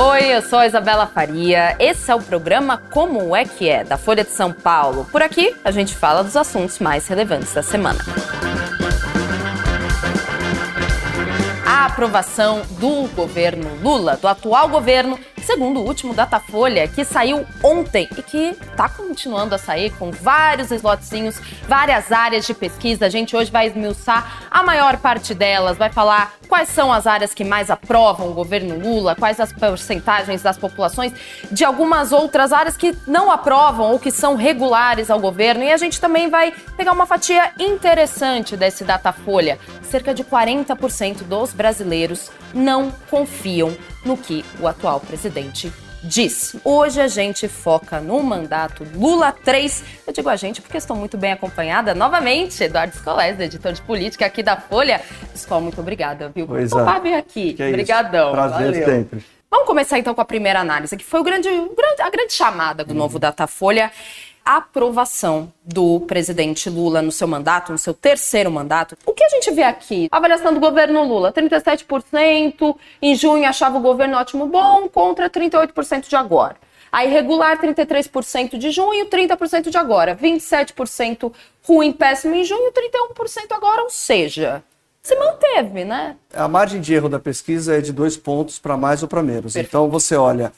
Oi, eu sou a Isabela Faria. Esse é o programa Como é que é, da Folha de São Paulo. Por aqui, a gente fala dos assuntos mais relevantes da semana. A aprovação do governo Lula, do atual governo, segundo o último Datafolha, que saiu ontem e que está continuando a sair com vários slotzinhos, várias áreas de pesquisa. A gente hoje vai esmiuçar a maior parte delas, vai falar quais são as áreas que mais aprovam o governo Lula, quais as porcentagens das populações de algumas outras áreas que não aprovam ou que são regulares ao governo. E a gente também vai pegar uma fatia interessante desse Datafolha. Cerca de 40% dos brasileiros não confiam no que o atual presidente diz. Hoje a gente foca no mandato Lula 3. Eu digo a gente porque estou muito bem acompanhada novamente. Eduardo Scolese, editor de política aqui da Folha. Escola, muito obrigada, viu? Pois por é. vir aqui. Que é Obrigadão. Prazer Valeu. sempre. Vamos começar então com a primeira análise, que foi o grande, o grande- a grande chamada do novo Datafolha. A aprovação do presidente Lula no seu mandato, no seu terceiro mandato. O que a gente vê aqui? Avaliação do governo Lula: 37%. Em junho achava o governo ótimo bom, contra 38% de agora. A irregular, 33% de junho, 30% de agora. 27% ruim, péssimo em junho, 31% agora. Ou seja, se manteve, né? A margem de erro da pesquisa é de dois pontos para mais ou para menos. Então você olha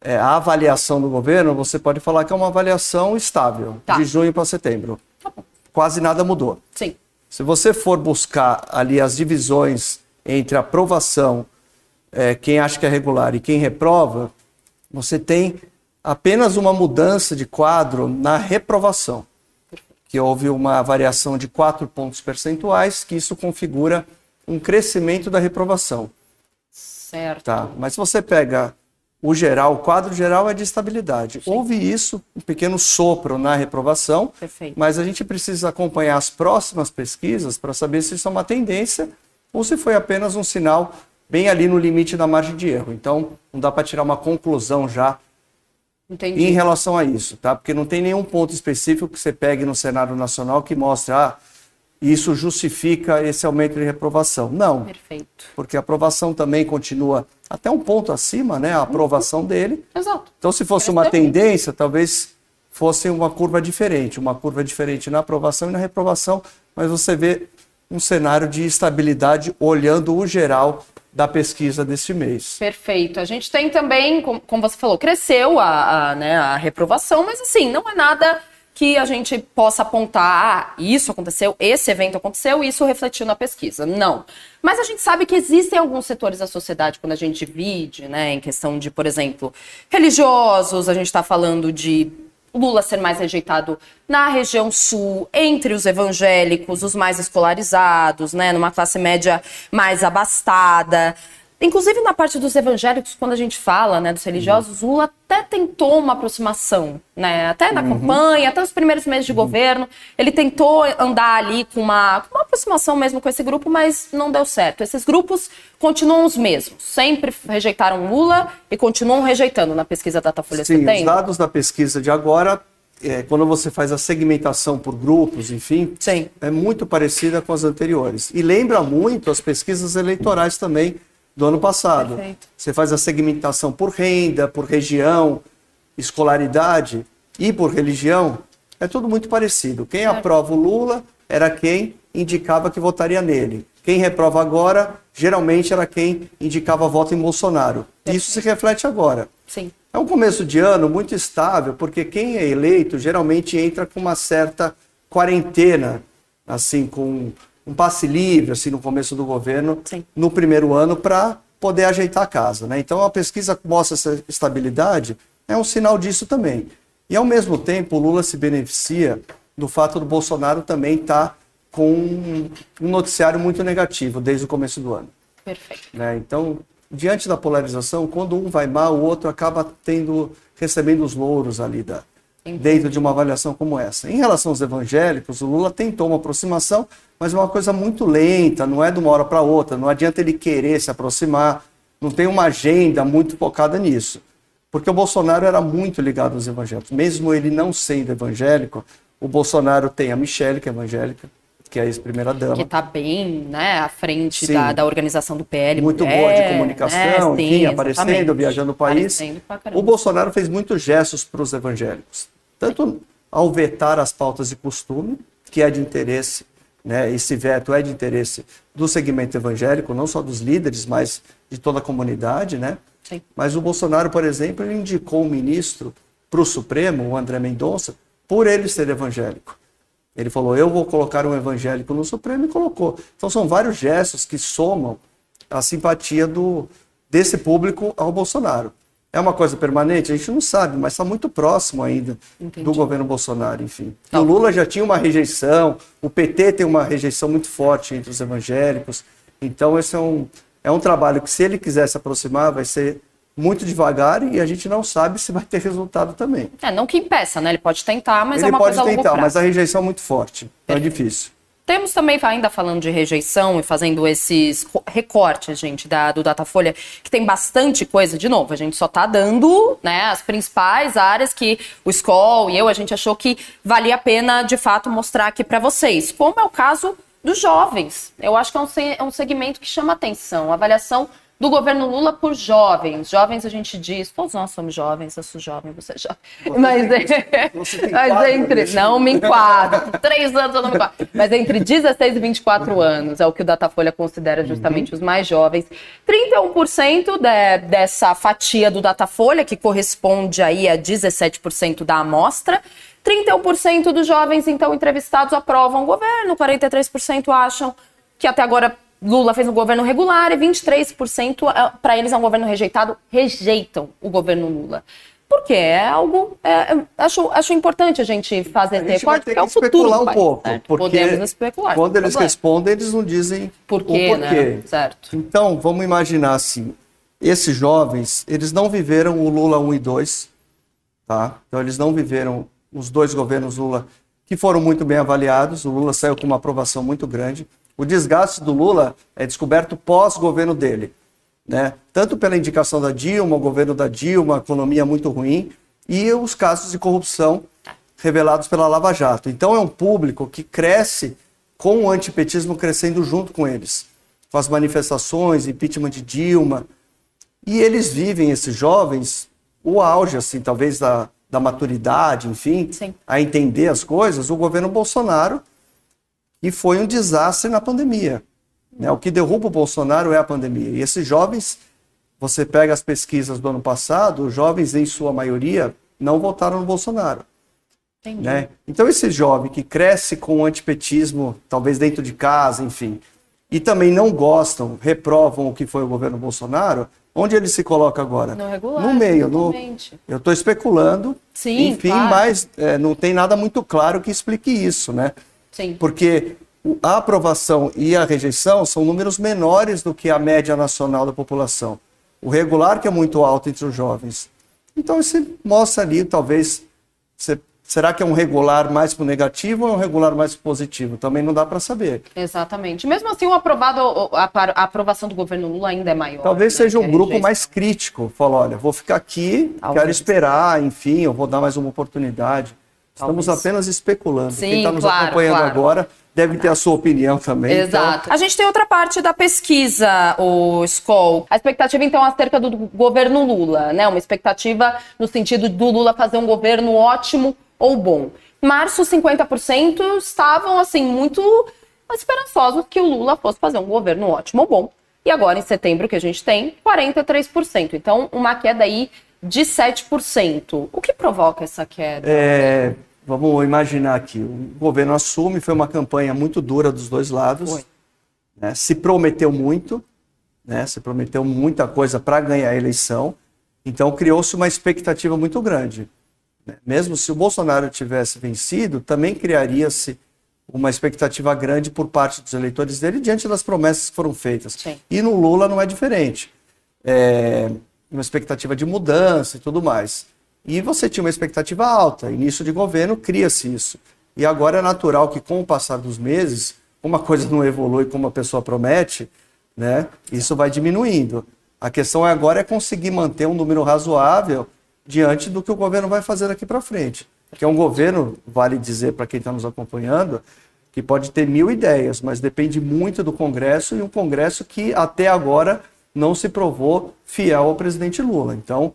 é, a avaliação do governo, você pode falar que é uma avaliação estável, Tá. de junho para setembro. Tá. Quase nada mudou. Sim. Se você for buscar ali as divisões entre aprovação, é, quem acha que é regular e quem reprova, você tem apenas uma mudança de quadro na reprovação, que houve uma variação de 4 pontos percentuais, que isso configura um crescimento da reprovação. Certo. Tá? Mas se você pega o geral, o quadro geral é de estabilidade. Houve isso, um pequeno sopro na reprovação, Perfeito. mas a gente precisa acompanhar as próximas pesquisas para saber se isso é uma tendência ou se foi apenas um sinal bem ali no limite da margem de erro. Então, não dá para tirar uma conclusão já Entendi. em relação a isso, tá? Porque não tem nenhum ponto específico que você pegue no cenário nacional que mostre, ah, isso justifica esse aumento de reprovação. Não, Perfeito. porque a aprovação também continua até um ponto acima, né? A aprovação dele. Exato. Então, se fosse uma tendência, talvez fosse uma curva diferente, uma curva diferente na aprovação e na reprovação, mas você vê um cenário de estabilidade olhando o geral da pesquisa deste mês. Perfeito. A gente tem também, com- como você falou, cresceu a, a, né, a reprovação, mas assim, não é nada que a gente possa apontar, ah, isso aconteceu, esse evento aconteceu, isso refletiu na pesquisa. Não. Mas a gente sabe que existem alguns setores da sociedade, quando a gente divide, né, em questão de, por exemplo, religiosos, a gente está falando de Lula ser mais rejeitado na região sul, entre os evangélicos, os mais escolarizados, né, numa classe média mais abastada. Inclusive na parte dos evangélicos, quando a gente fala, né, dos religiosos, Lula até tentou uma aproximação, né, até na campanha, até nos primeiros meses de governo, ele tentou andar ali com uma, com uma aproximação mesmo com esse grupo, mas não deu certo. Esses grupos continuam os mesmos, sempre rejeitaram Lula e continuam rejeitando na pesquisa Datafolha Sim, os Setembro. dados da pesquisa de agora, é, quando você faz a segmentação por grupos, enfim, Sim. é muito parecida com as anteriores. E lembra muito as pesquisas eleitorais também do ano passado. Perfeito. Você faz a segmentação por renda, por região, escolaridade e por religião, é tudo muito parecido. Quem aprova o Lula era quem indicava que votaria nele. Quem reprova agora, geralmente era quem indicava voto em Bolsonaro. Isso se reflete agora. Sim. É um começo de ano muito estável, porque quem é eleito geralmente entra com uma certa quarentena, assim, com um passe livre, assim, no começo do governo, Sim. no primeiro ano, para poder ajeitar a casa. Né? Então, a pesquisa mostra essa estabilidade, é um sinal disso também. E, ao mesmo tempo, o Lula se beneficia do fato do Bolsonaro também estar com um um noticiário muito negativo desde o começo do ano Perfeito. né? Então, diante da polarização, quando um vai mal, o outro acaba tendo recebendo os louros ali da, dentro de uma avaliação como essa. Em relação aos evangélicos, o Lula tentou uma aproximação, mas é uma coisa muito lenta, não é de uma hora para outra, não adianta ele querer se aproximar, não tem uma agenda muito focada nisso. Porque o Bolsonaro era muito ligado aos evangélicos. Mesmo ele não sendo evangélico, o Bolsonaro tem a Michelle, que é evangélica, que é a ex-primeira-dama. Que está bem né, à frente da, da, organização do PL. Muito mulher, boa de comunicação, né? enfim, aparecendo, viajando o país. O Bolsonaro fez muitos gestos para os evangélicos. Tanto ao vetar as pautas de costume, que é de interesse, né, esse veto é de interesse do segmento evangélico, não só dos líderes, mas de toda a comunidade, né? Sim. Mas o Bolsonaro, por exemplo, ele indicou um ministro para o Supremo, o André Mendonça, por ele ser evangélico. Ele falou: Eu vou colocar um evangélico no Supremo e colocou. Então são vários gestos que somam a simpatia do, desse público ao Bolsonaro. É uma coisa permanente? A gente não sabe, mas está muito próximo ainda Entendi. do governo Bolsonaro, enfim. Tá. O Lula já tinha uma rejeição, o PT tem uma rejeição muito forte entre os evangélicos. Então, esse é um, é um trabalho que, se ele quiser se aproximar, vai ser muito devagar e a gente não sabe se vai ter resultado também. É, não que impeça, né? Ele pode tentar, mas ele é uma coisa Ele pode tentar, mas a rejeição é muito forte. Então é difícil. Temos também, ainda falando de rejeição e fazendo esses recortes, gente, da, do Datafolha, que tem bastante coisa. De novo, a gente só está dando né, as principais áreas que o Skoll e eu, a gente achou que valia a pena, de fato, mostrar aqui para vocês. Como é o caso dos jovens. Eu acho que é um, é um segmento que chama atenção. Avaliação do governo Lula por jovens. Jovens a gente diz, todos nós somos jovens, eu sou jovem, você é jovem. Você mas, tem, você mas entre. Não me enquadro, três anos eu não me enquadro. Mas entre 16 e 24 anos é o que o Datafolha considera justamente uhum. os mais jovens. 31% de, dessa fatia do Datafolha, que corresponde aí a 17% da amostra. 31% dos jovens, então, entrevistados aprovam o governo, 43% acham que até agora Lula fez um governo regular e 23% é, para eles é um governo rejeitado, rejeitam o governo Lula. Porque é algo. É, é acho, acho importante a gente fazer esse recorte, porque é o futuro. um pouco. Porque Podemos especular. Quando eles problema. respondem, eles não dizem Por quê, o porquê. Né? Certo. Então, vamos imaginar assim: esses jovens, eles não viveram o Lula 1 e 2, tá? Então, eles não viveram os dois governos Lula, que foram muito bem avaliados. O Lula saiu com uma aprovação muito grande. O desgaste do Lula é descoberto pós-governo dele. Né? Tanto pela indicação da Dilma, o governo da Dilma, economia muito ruim, e os casos de corrupção revelados pela Lava Jato. Então é um público que cresce com o antipetismo crescendo junto com eles. Com as manifestações, impeachment de Dilma. E eles vivem, esses jovens, o auge, assim, talvez da, da maturidade, enfim, Sim. a entender as coisas, o governo Bolsonaro e foi um desastre na pandemia. Né? O que derruba o Bolsonaro é a pandemia. E esses jovens, você pega as pesquisas do ano passado, os jovens, em sua maioria, não votaram no Bolsonaro. Né? Então, esse jovem que cresce com o antipetismo, talvez dentro de casa, enfim, e também não gostam, reprovam o que foi o governo Bolsonaro, onde ele se coloca agora? No, regular, no meio. No, eu estou especulando, Sim, enfim, claro. mas é, não tem nada muito claro que explique isso, né? Sim. Porque a aprovação e a rejeição são números menores do que a média nacional da população. O regular que é muito alto entre os jovens. Então isso mostra ali, talvez, será que é um regular mais para o negativo ou é um regular mais positivo? Também não dá para saber. Exatamente. Mesmo assim, o aprovado, a, a, aprovação do governo Lula ainda é maior. Talvez né, seja um grupo mais crítico. Fala, olha, vou ficar aqui, Talvez. quero esperar, enfim, eu vou dar mais uma oportunidade. Estamos Talvez. apenas especulando. Sim, Quem está nos claro, acompanhando claro. agora deve ter a sua opinião também. Então. Exato. Então... A gente tem outra parte da pesquisa, o Skoll. A expectativa, então, acerca do governo Lula, né? Uma expectativa no sentido do Lula fazer um governo ótimo ou bom. Março, 50% estavam, assim, muito esperançosos que o Lula fosse fazer um governo ótimo ou bom. E agora, em setembro, que a gente tem, 43%. Então, uma queda aí de 7%. O que provoca essa queda? É, vamos imaginar aqui, o governo assume, foi uma campanha muito dura dos dois lados, né, se prometeu muito, né, se prometeu muita coisa para ganhar a eleição, então criou-se uma expectativa muito grande. Né. Mesmo se o Bolsonaro tivesse vencido, também criaria-se uma expectativa grande por parte dos eleitores dele diante das promessas que foram feitas. Sim. E no Lula não é diferente. É uma expectativa de mudança e tudo mais. E você tinha uma expectativa alta, início de governo, cria-se isso. E agora é natural que, com o passar dos meses, uma coisa não evolui como a pessoa promete, né? Isso vai diminuindo. A questão agora é conseguir manter um número razoável diante do que o governo vai fazer daqui para frente. Que é um governo, vale dizer para quem está nos acompanhando, que pode ter mil ideias, mas depende muito do Congresso e um Congresso que até agora não se provou fiel ao presidente Lula. Então,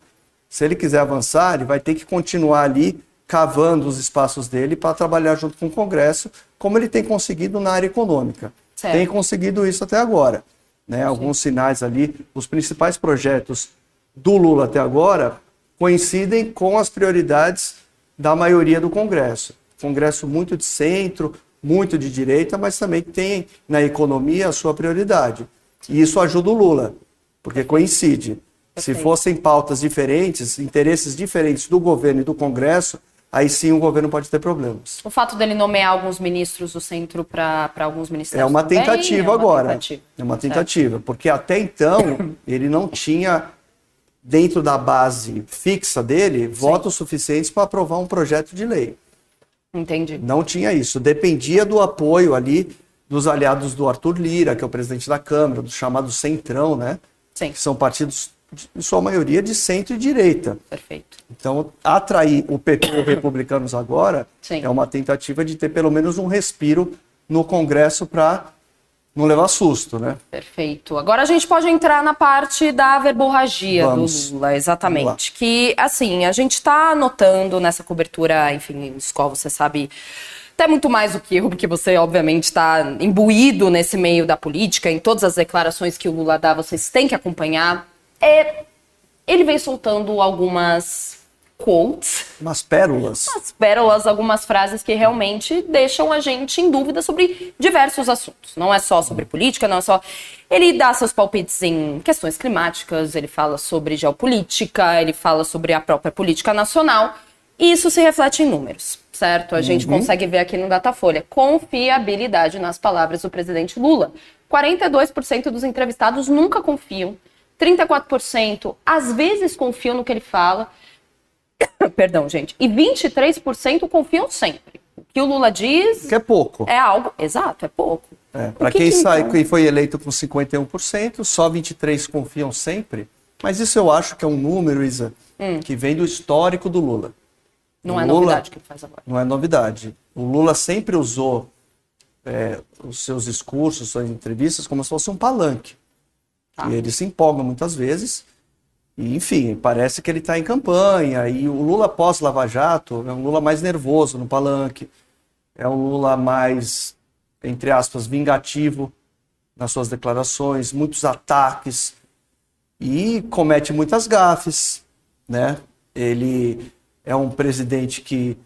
se ele quiser avançar, ele vai ter que continuar ali cavando os espaços dele para trabalhar junto com o Congresso, como ele tem conseguido na área econômica. Certo. Tem conseguido isso até agora. Né? Alguns sinais ali, os principais projetos do Lula até agora coincidem com as prioridades da maioria do Congresso. Congresso muito de centro, muito de direita, mas também tem na economia a sua prioridade. E isso ajuda o Lula, porque coincide. Se fossem pautas diferentes, interesses diferentes do governo e do Congresso, aí sim o governo pode ter problemas. O fato dele nomear alguns ministros do centro para alguns ministérios. É uma tentativa é uma agora. Tentativa. É uma tentativa, certo. porque até então ele não tinha dentro da base fixa dele sim. votos suficientes para aprovar um projeto de lei. Entendi. Não tinha isso. Dependia do apoio ali dos aliados do Arthur Lira, que é o presidente da Câmara, do chamado Centrão, né? Sim. Que são partidos, em sua maioria, de centro e direita. Perfeito. Então, atrair o PP e os republicanos agora Sim. é uma tentativa de ter pelo menos um respiro no Congresso para não levar susto, né? Perfeito. Agora a gente pode entrar na parte da verborragia Vamos. do Lula, exatamente. Que, assim, a gente está notando nessa cobertura, enfim, escola, você sabe até muito mais do que eu, porque você, obviamente, está imbuído nesse meio da política, em todas as declarações que o Lula dá, vocês têm que acompanhar. É, ele vem soltando algumas quotes. Umas pérolas. Umas pérolas, algumas frases que realmente deixam a gente em dúvida sobre diversos assuntos. Não é só sobre política, não é só. Ele dá seus palpites em questões climáticas, ele fala sobre geopolítica, ele fala sobre a própria política nacional. E isso se reflete em números, certo? A uhum. gente consegue ver aqui no Datafolha. Confiabilidade nas palavras do presidente Lula. 42% dos entrevistados nunca confiam. 34% às vezes confiam no que ele fala. Perdão, gente. E 23% confiam sempre. O que o Lula diz. Que é pouco. É algo. Exato, é pouco. É, Para que quem que sai, quem foi eleito com 51%, só 23% confiam sempre. Mas isso eu acho que é um número, Isa, hum. que vem do histórico do Lula. Não o é Lula, novidade que ele faz agora. Não é novidade. O Lula sempre usou é, os seus discursos, suas entrevistas, como se fosse um palanque. Ah. E ele se empolga muitas vezes e, enfim, parece que ele está em campanha. E o Lula pós-Lava Jato é um Lula mais nervoso no palanque. É um Lula mais, entre aspas, vingativo nas suas declarações, muitos ataques e comete muitas gafes, né? Ele é um presidente que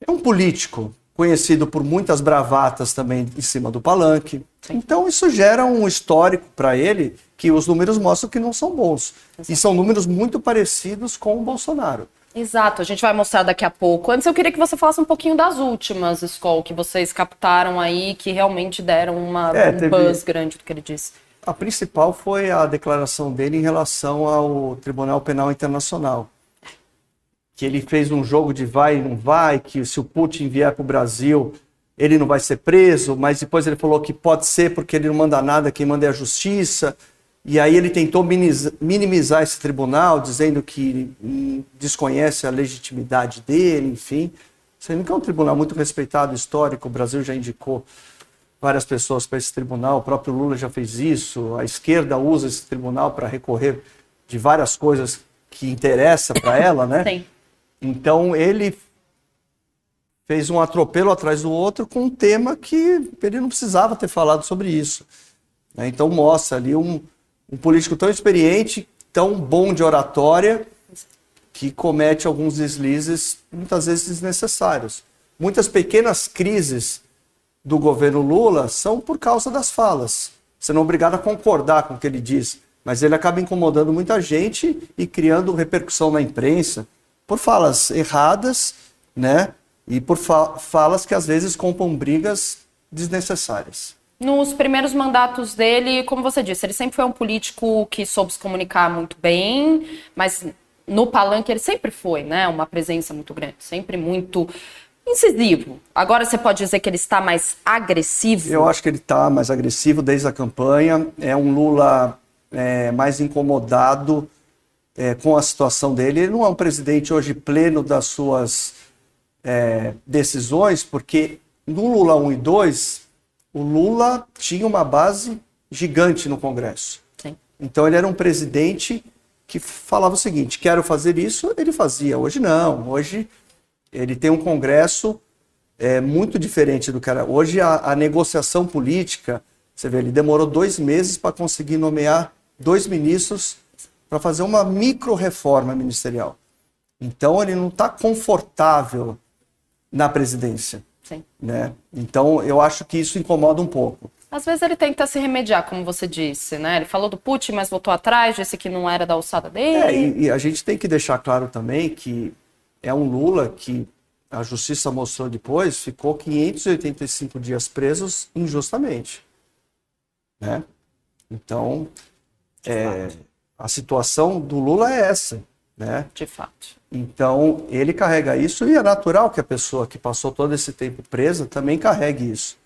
é um político conhecido por muitas bravatas também em cima do palanque. Então isso gera um histórico para ele que os números mostram que não são bons. Exato. E são números muito parecidos com o Bolsonaro. Exato, a gente vai mostrar daqui a pouco. Antes eu queria que você falasse um pouquinho das últimas, Skol, que vocês captaram aí, que realmente deram uma, é, um teve... buzz grande do que ele disse. A principal foi a declaração dele em relação ao Tribunal Penal Internacional que ele fez um jogo de vai e não vai, que se o Putin vier para o Brasil, ele não vai ser preso, mas depois ele falou que pode ser porque ele não manda nada, quem manda é a justiça. E aí ele tentou minimizar esse tribunal, dizendo que desconhece a legitimidade dele, enfim. Sendo que é um tribunal muito respeitado, histórico, o Brasil já indicou várias pessoas para esse tribunal, o próprio Lula já fez isso, a esquerda usa esse tribunal para recorrer de várias coisas que interessam para ela, né? Sim. Então ele fez um atropelo atrás do outro com um tema que ele não precisava ter falado sobre isso. Né? Então mostra ali um, um político tão experiente, tão bom de oratória, que comete alguns deslizes muitas vezes desnecessários. Muitas pequenas crises do governo Lula são por causa das falas. Você não é obrigado a concordar com o que ele diz, mas ele acaba incomodando muita gente e criando repercussão na imprensa por falas erradas, né? E por fa falas que às vezes compram brigas desnecessárias. Nos primeiros mandatos dele, como você disse, ele sempre foi um político que soube se comunicar muito bem, mas no palanque ele sempre foi, né? Uma presença muito grande, sempre muito incisivo. Agora você pode dizer que ele está mais agressivo? Eu acho que ele está mais agressivo desde a campanha. É um Lula é, mais incomodado é, com a situação dele. Ele não é um presidente hoje pleno das suas é, decisões, porque no Lula 1 e 2, o Lula tinha uma base gigante no Congresso. Sim. Então ele era um presidente que falava o seguinte: quero fazer isso, ele fazia. Hoje não. Hoje ele tem um Congresso é, muito diferente do que era. Hoje a, a negociação política, você vê, ele demorou dois meses para conseguir nomear dois ministros para fazer uma micro-reforma ministerial. Então ele não está confortável na presidência. Sim. Né? Então eu acho que isso incomoda um pouco. Às vezes ele tenta se remediar, como você disse, né? Ele falou do Putin, mas voltou atrás, disse que não era da alçada dele. É, e, e a gente tem que deixar claro também que é um Lula que a justiça mostrou depois, ficou 585 dias presos injustamente. Né? Então, é, a situação do Lula é essa. Né? De fato. Então, ele carrega isso e é natural que a pessoa que passou todo esse tempo presa também carregue isso.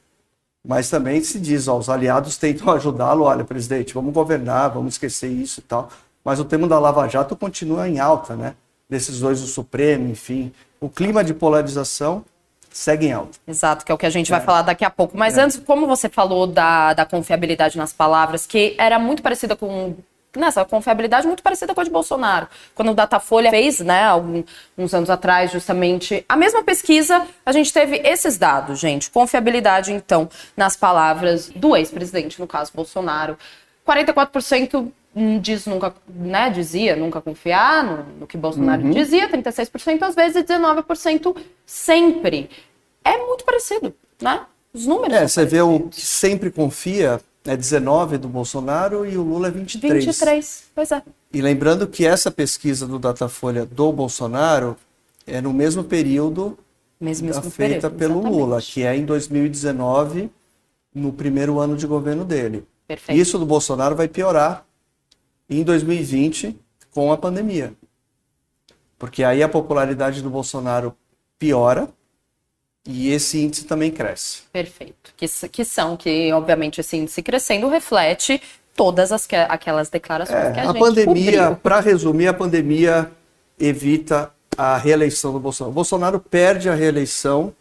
Mas também se diz, ó, os aliados tentam ajudá-lo, olha, presidente, vamos governar, vamos esquecer isso e tal. Mas o tema da Lava Jato continua em alta, né? Decisões do Supremo, enfim. O clima de polarização segue em alta. Exato, que é o que a gente vai é. falar daqui a pouco. Mas é. antes, como você falou da, da confiabilidade nas palavras, que era muito parecida com nessa confiabilidade muito parecida com a de Bolsonaro. Quando o Datafolha fez, né, alguns anos atrás, justamente a mesma pesquisa, a gente teve esses dados, gente. Confiabilidade, então, nas palavras do ex-presidente, no caso Bolsonaro. 44% diz nunca, né, dizia nunca confiar no, no que Bolsonaro uhum. dizia, 36% às vezes e 19% sempre. É muito parecido, né? Os números. É, você vê o que sempre confia é 19 do Bolsonaro e o Lula é 23. 23, pois é. E lembrando que essa pesquisa do Datafolha do Bolsonaro é no mesmo período mesmo, mesmo feita período, pelo exatamente. Lula, que é em 2019, no primeiro ano de governo dele. Perfeito. Isso do Bolsonaro vai piorar em 2020 com a pandemia. Porque aí a popularidade do Bolsonaro piora e esse índice também cresce. Perfeito. Que, que são, que obviamente esse índice crescendo reflete todas as, aquelas declarações é, que a, a gente pandemia, para resumir, a pandemia evita a reeleição do Bolsonaro. O Bolsonaro perde a reeleição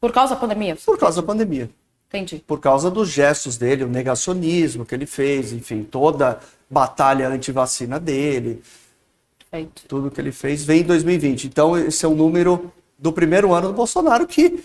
por causa da pandemia. Por causa da pandemia. Entendi. Por causa dos gestos dele, o negacionismo que ele fez, enfim, toda a batalha anti-vacina dele. Perfeito. Tudo que ele fez vem em 2020. Então, esse é um número do primeiro ano do Bolsonaro, que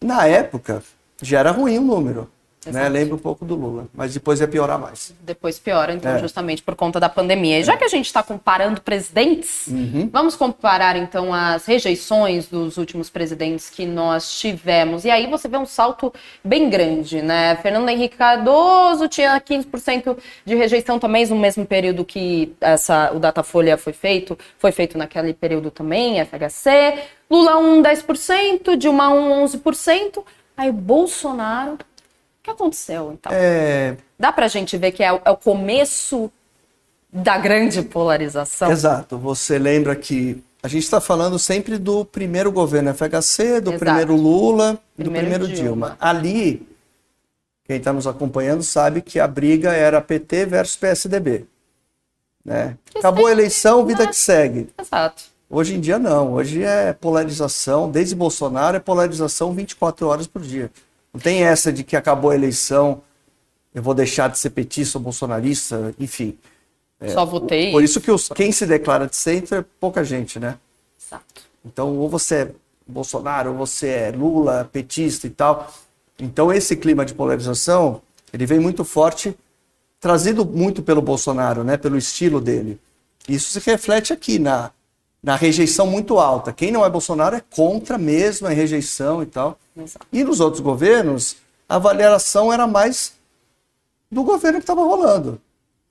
na época já era ruim o número. Né? Lembra um pouco do Lula, mas depois ia piorar mais. Depois piora, então, é. justamente por conta da pandemia. E já que a gente está comparando presidentes, uhum. vamos comparar então as rejeições dos últimos presidentes que nós tivemos. E aí você vê um salto bem grande, né? Fernando Henrique Cardoso tinha 15% de rejeição também no mesmo período que essa, o Datafolha foi feito, foi feito naquele período também, FHC. Lula 1, 10%, Dilma 1, 11%. Aí o Bolsonaro. O que aconteceu, então? É... Dá pra gente ver que é o, é o começo da grande polarização? Exato. Você lembra que a gente está falando sempre do primeiro governo FHC, do Exato. primeiro Lula, Primeiro do primeiro Dilma. Dilma. Ali, quem está nos acompanhando sabe que a briga era PT versus PSDB. Né? Acabou a eleição, vida né? que segue. Exato. Hoje em dia não, hoje é polarização, desde Bolsonaro é polarização 24 horas por dia. Não tem essa de que acabou a eleição, eu vou deixar de ser petista ou bolsonarista, enfim. É, Só votei. Por isso que os, quem se declara de centro é pouca gente, né? Exato. Então, ou você é Bolsonaro, ou você é Lula, petista e tal. Então, esse clima de polarização, ele vem muito forte, trazido muito pelo Bolsonaro, né? Pelo estilo dele. Isso se reflete aqui na, na rejeição muito alta. Quem não é Bolsonaro é contra mesmo, é rejeição e tal. Exato. E nos outros governos, a avaliação era mais do governo que estava rolando.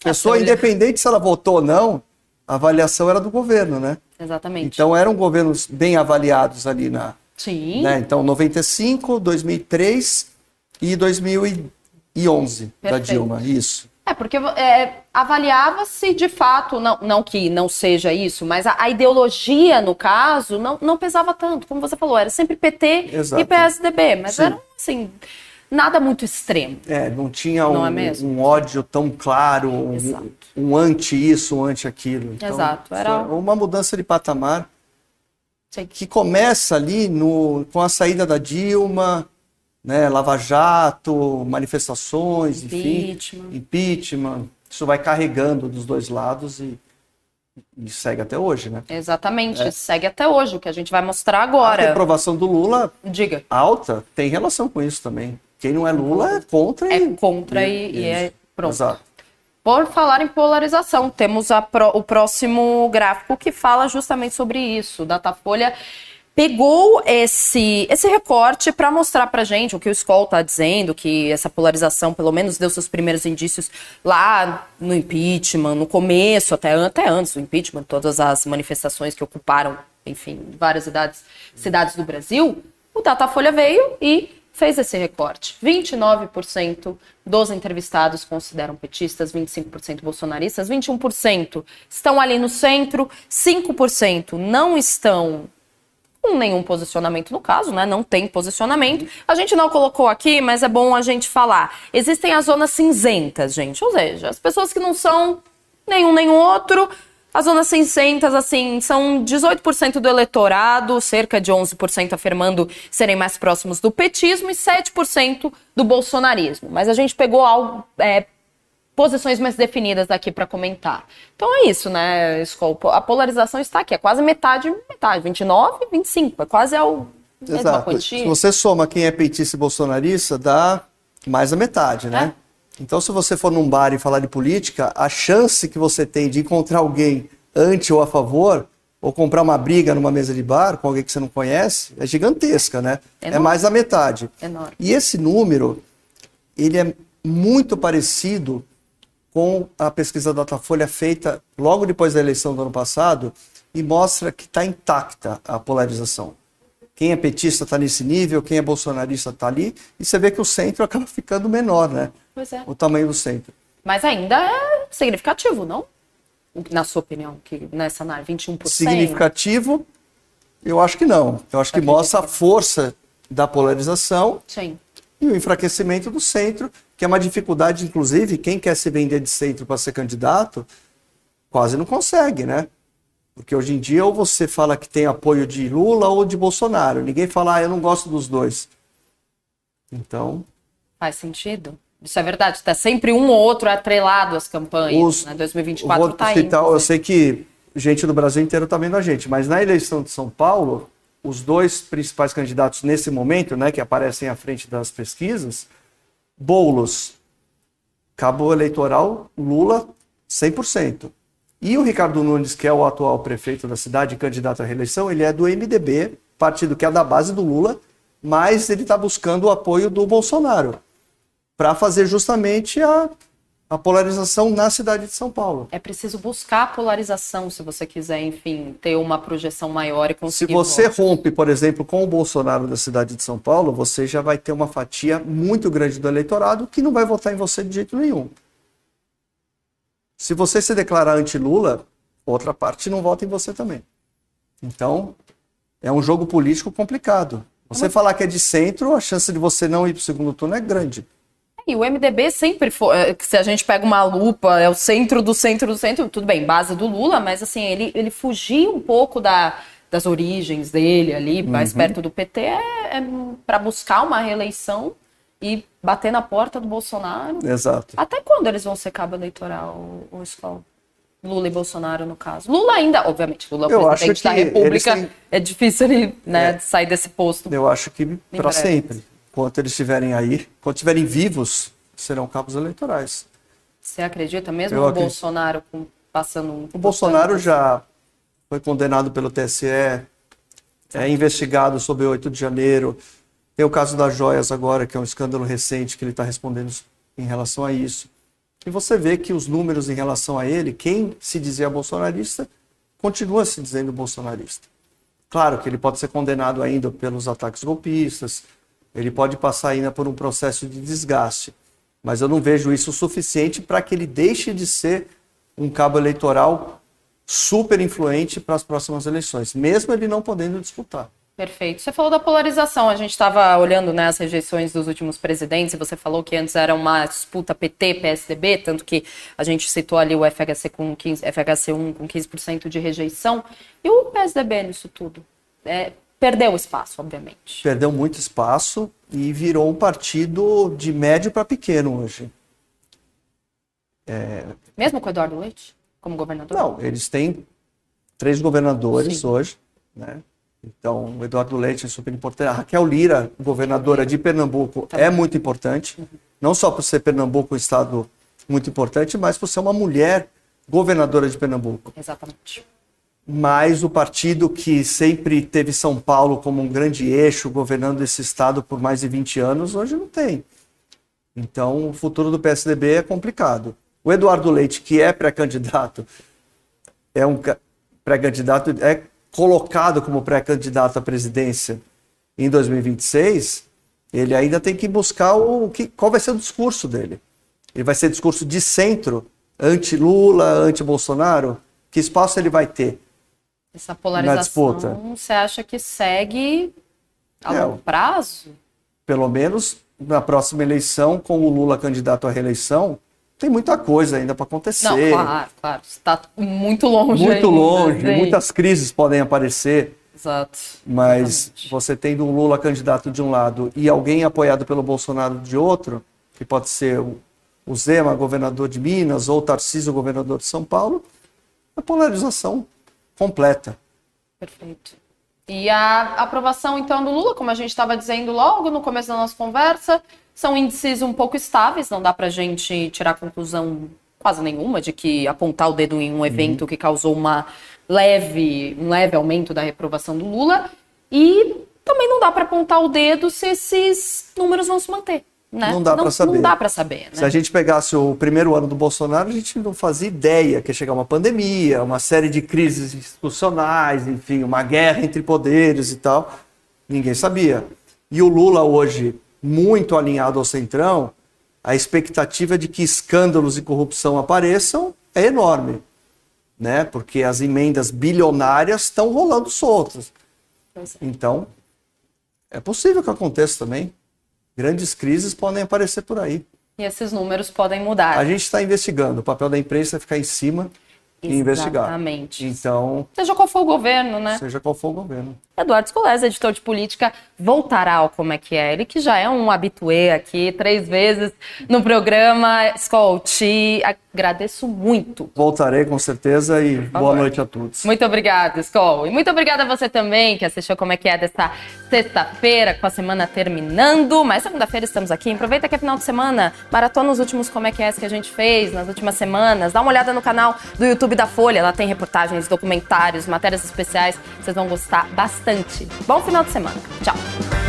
Pessoa, independente se ela votou ou não, a avaliação era do governo, né? Exatamente. Então eram governos bem avaliados ali na. Sim. Né? Então 95, 2003 e 2011 da Perfeito. Dilma. Isso. É, porque é, avaliava-se de fato, não, não que não seja isso, mas a, a ideologia, no caso, não, não pesava tanto. Como você falou, era sempre PT Exato. e PSDB, mas Sim. era assim, nada muito extremo. É, não tinha Não um, é um ódio tão claro, um, um anti isso, um anti aquilo. Então, Exato, era- foi uma mudança de patamar Sim. que começa ali no, com a saída da Dilma, né, Lava Jato, manifestações, Impeachment. enfim, impeachment. Isso vai carregando dos dois lados e, e segue até hoje, né? Exatamente, é. segue até hoje, o que a gente vai mostrar A agora. reprovação do Lula Diga. alta tem relação com isso também. Quem não é Lula é contra É e, contra e, e é pronto. Exato. Por falar em polarização, temos a pro- o próximo gráfico que fala justamente sobre isso. Datafolha pegou esse, esse recorte para mostrar para gente o que o Skoll está dizendo, que essa polarização pelo menos deu seus primeiros indícios lá no impeachment, no começo, até, até antes do impeachment, todas as manifestações que ocuparam, enfim, várias cidades, cidades do Brasil. O Datafolha veio e fez esse recorte. 29% dos entrevistados consideram petistas, 25% bolsonaristas, 21% estão ali no centro, 5% não estão com nenhum posicionamento no caso, né? Não tem posicionamento. A gente não colocou aqui, mas é bom a gente falar. Existem as zonas cinzentas, gente. Ou seja, as pessoas que não são nenhum nem outro. As zonas cinzentas, assim, são 18% do eleitorado, cerca de 11% afirmando serem mais próximos do petismo e 7% do bolsonarismo. Mas a gente pegou algo, é, posições mais definidas daqui para comentar. Então é isso, né, Skol? A polarização está aqui, é quase metade, metade, 29, 25, é quase a mesma Exato. quantia. Se você soma quem é petista e bolsonarista, dá mais da metade, né? É. Então, se você for num bar e falar de política, a chance que você tem de encontrar alguém anti ou a favor, ou comprar uma briga numa mesa de bar com alguém que você não conhece, é gigantesca, né? É Enorme. mais da metade. Enorme. E esse número, ele é muito parecido com a pesquisa Datafolha feita logo depois da eleição do ano passado e mostra que está intacta a polarização. Quem é petista está nesse nível, quem é bolsonarista está ali, e você vê que o centro acaba ficando menor, né? Pois é. O tamanho do centro. Mas ainda é significativo, não? Na sua opinião, que nessa análise, 21%? Significativo, eu acho que não. Eu acho que mostra a força da polarização Sim. e o enfraquecimento do centro, que é uma dificuldade, inclusive, quem quer se vender de centro para ser candidato, quase não consegue, né? Porque hoje em dia ou você fala que tem apoio de Lula ou de Bolsonaro. Ninguém fala, ah, eu não gosto dos dois. Então, Faz sentido? Isso é verdade. Está sempre um ou outro atrelado às campanhas. Os- né? eu 2024 vou tá citar, indo. eu sei que gente do Brasil inteiro está vendo a gente, mas na eleição de São Paulo, os dois principais candidatos nesse momento, né, que aparecem à frente das pesquisas, Boulos, cabo eleitoral, Lula, 100%. E o Ricardo Nunes, que é o atual prefeito da cidade candidato à reeleição, ele é do MDB, partido que é da base do Lula, mas ele está buscando o apoio do Bolsonaro para fazer justamente a, a polarização na cidade de São Paulo. É preciso buscar a polarização se você quiser, enfim, ter uma projeção maior e Se conseguir. você votos. rompe, por exemplo, com o Bolsonaro da cidade de São Paulo, você já vai ter uma fatia muito grande do eleitorado que não vai votar em você de jeito nenhum. Se você se declarar anti-Lula, outra parte não vota em você também. Então, é um jogo político complicado. Você falar que é de centro, a chance de você não ir para o segundo turno é grande. E o MDB sempre foi. é, Se a gente pega uma lupa, é o centro do centro do centro, tudo bem, base do Lula, mas assim, ele, ele fugia um pouco da, das origens dele ali, mais perto do PT, é, para buscar uma reeleição e bater na porta do Bolsonaro. Exato. Até quando eles vão ser cabo eleitoral, o, Skol? Lula e Bolsonaro, no caso. Lula ainda, obviamente, Lula é o presidente da República. têm- É difícil ele né, É. sair desse posto. Eu acho que para sempre. Enquanto eles estiverem aí, enquanto estiverem vivos, serão cabos eleitorais. Você acredita mesmo Eu o. Bolsonaro passando um. O Bolsonaro já foi condenado pelo TSE, é investigado sobre o 8 de janeiro. Tem o caso das joias agora, que é um escândalo recente que ele está respondendo em relação a isso. E você vê que os números em relação a ele, quem se dizia bolsonarista, continua se dizendo bolsonarista. Claro que ele pode ser condenado ainda pelos ataques golpistas, ele pode passar ainda por um processo de desgaste, mas eu não vejo isso suficiente para que ele deixe de ser um cabo eleitoral super influente para as próximas eleições, mesmo ele não podendo disputar. Perfeito. Você falou da polarização. A gente estava olhando né, as rejeições dos últimos presidentes e você falou que antes era uma disputa PT-PSDB, tanto que a gente citou ali o FHC com 15, FHC1 com 15% de rejeição. E o PSDB nisso tudo? É, perdeu espaço, obviamente. Perdeu muito espaço e virou um partido de médio para pequeno hoje. É... Mesmo com o Eduardo Leite como governador? Não, eles têm três governadores Sim. hoje, né? Então, o Eduardo Leite é super importante. A Raquel Lira, governadora de Pernambuco, tá é muito importante. Não só por ser Pernambuco um estado muito importante, mas por ser uma mulher governadora de Pernambuco. Exatamente. Mas o partido que sempre teve São Paulo como um grande eixo, governando esse estado por mais de 20 anos, hoje não tem. Então, o futuro do PSDB é complicado. O Eduardo Leite, que é pré-candidato, é um pré-candidato, é colocado como pré-candidato à presidência em 2026, ele ainda tem que buscar o que, qual vai ser o discurso dele. Ele vai ser discurso de centro, anti-Lula, anti-Bolsonaro? Que espaço ele vai ter? Essa polarização, você acha que segue a é, longo prazo? Pelo menos na próxima eleição, com o Lula candidato à reeleição, tem muita coisa ainda para acontecer. Não, claro, claro. Está muito longe. Muito ainda, longe. Sim. Muitas crises podem aparecer. Exato. Mas Exatamente. você tendo um Lula candidato de um lado e alguém apoiado pelo Bolsonaro de outro, que pode ser o, o Zema, governador de Minas, ou o Tarcísio, governador de São Paulo, a polarização completa. Perfeito. E a aprovação, então, do Lula, como a gente estava dizendo logo no começo da nossa conversa, são índices um pouco estáveis, não dá para a gente tirar conclusão quase nenhuma de que apontar o dedo em um evento uhum. que causou uma leve, um leve aumento da reprovação do Lula. E também não dá para apontar o dedo se esses números vão se manter. Né? Não dá para saber. Não dá para saber. Né? Se a gente pegasse o primeiro ano do Bolsonaro, a gente não fazia ideia que ia chegar uma pandemia, uma série de crises institucionais, enfim, uma guerra entre poderes e tal. Ninguém sabia. E o Lula hoje muito alinhado ao Centrão, a expectativa de que escândalos e corrupção apareçam é enorme, né? Porque as emendas bilionárias estão rolando soltas. É. Então, é possível que aconteça também. Grandes crises podem aparecer por aí. E esses números podem mudar. A gente está investigando. O papel da imprensa é ficar em cima e investigar. Exatamente. Então. Seja qual for o governo, né? Seja qual for o governo. Eduardo Scolese, editor de política, voltará ao Como é que é. Ele que já é um habituê aqui, três vezes no programa. Skol, te agradeço muito. Voltarei com certeza e boa noite a todos. Muito obrigada, Skol. E muito obrigada a você também que assistiu Como é que é dessa sexta-feira, com a semana terminando. Mas segunda-feira estamos aqui. Aproveita que é final de semana, maratona os últimos Como é que é que a gente fez nas últimas semanas. Dá uma olhada no canal do YouTube da Folha. Lá tem reportagens, documentários, matérias especiais. Vocês vão gostar bastante bastante. Bom final de semana. Tchau.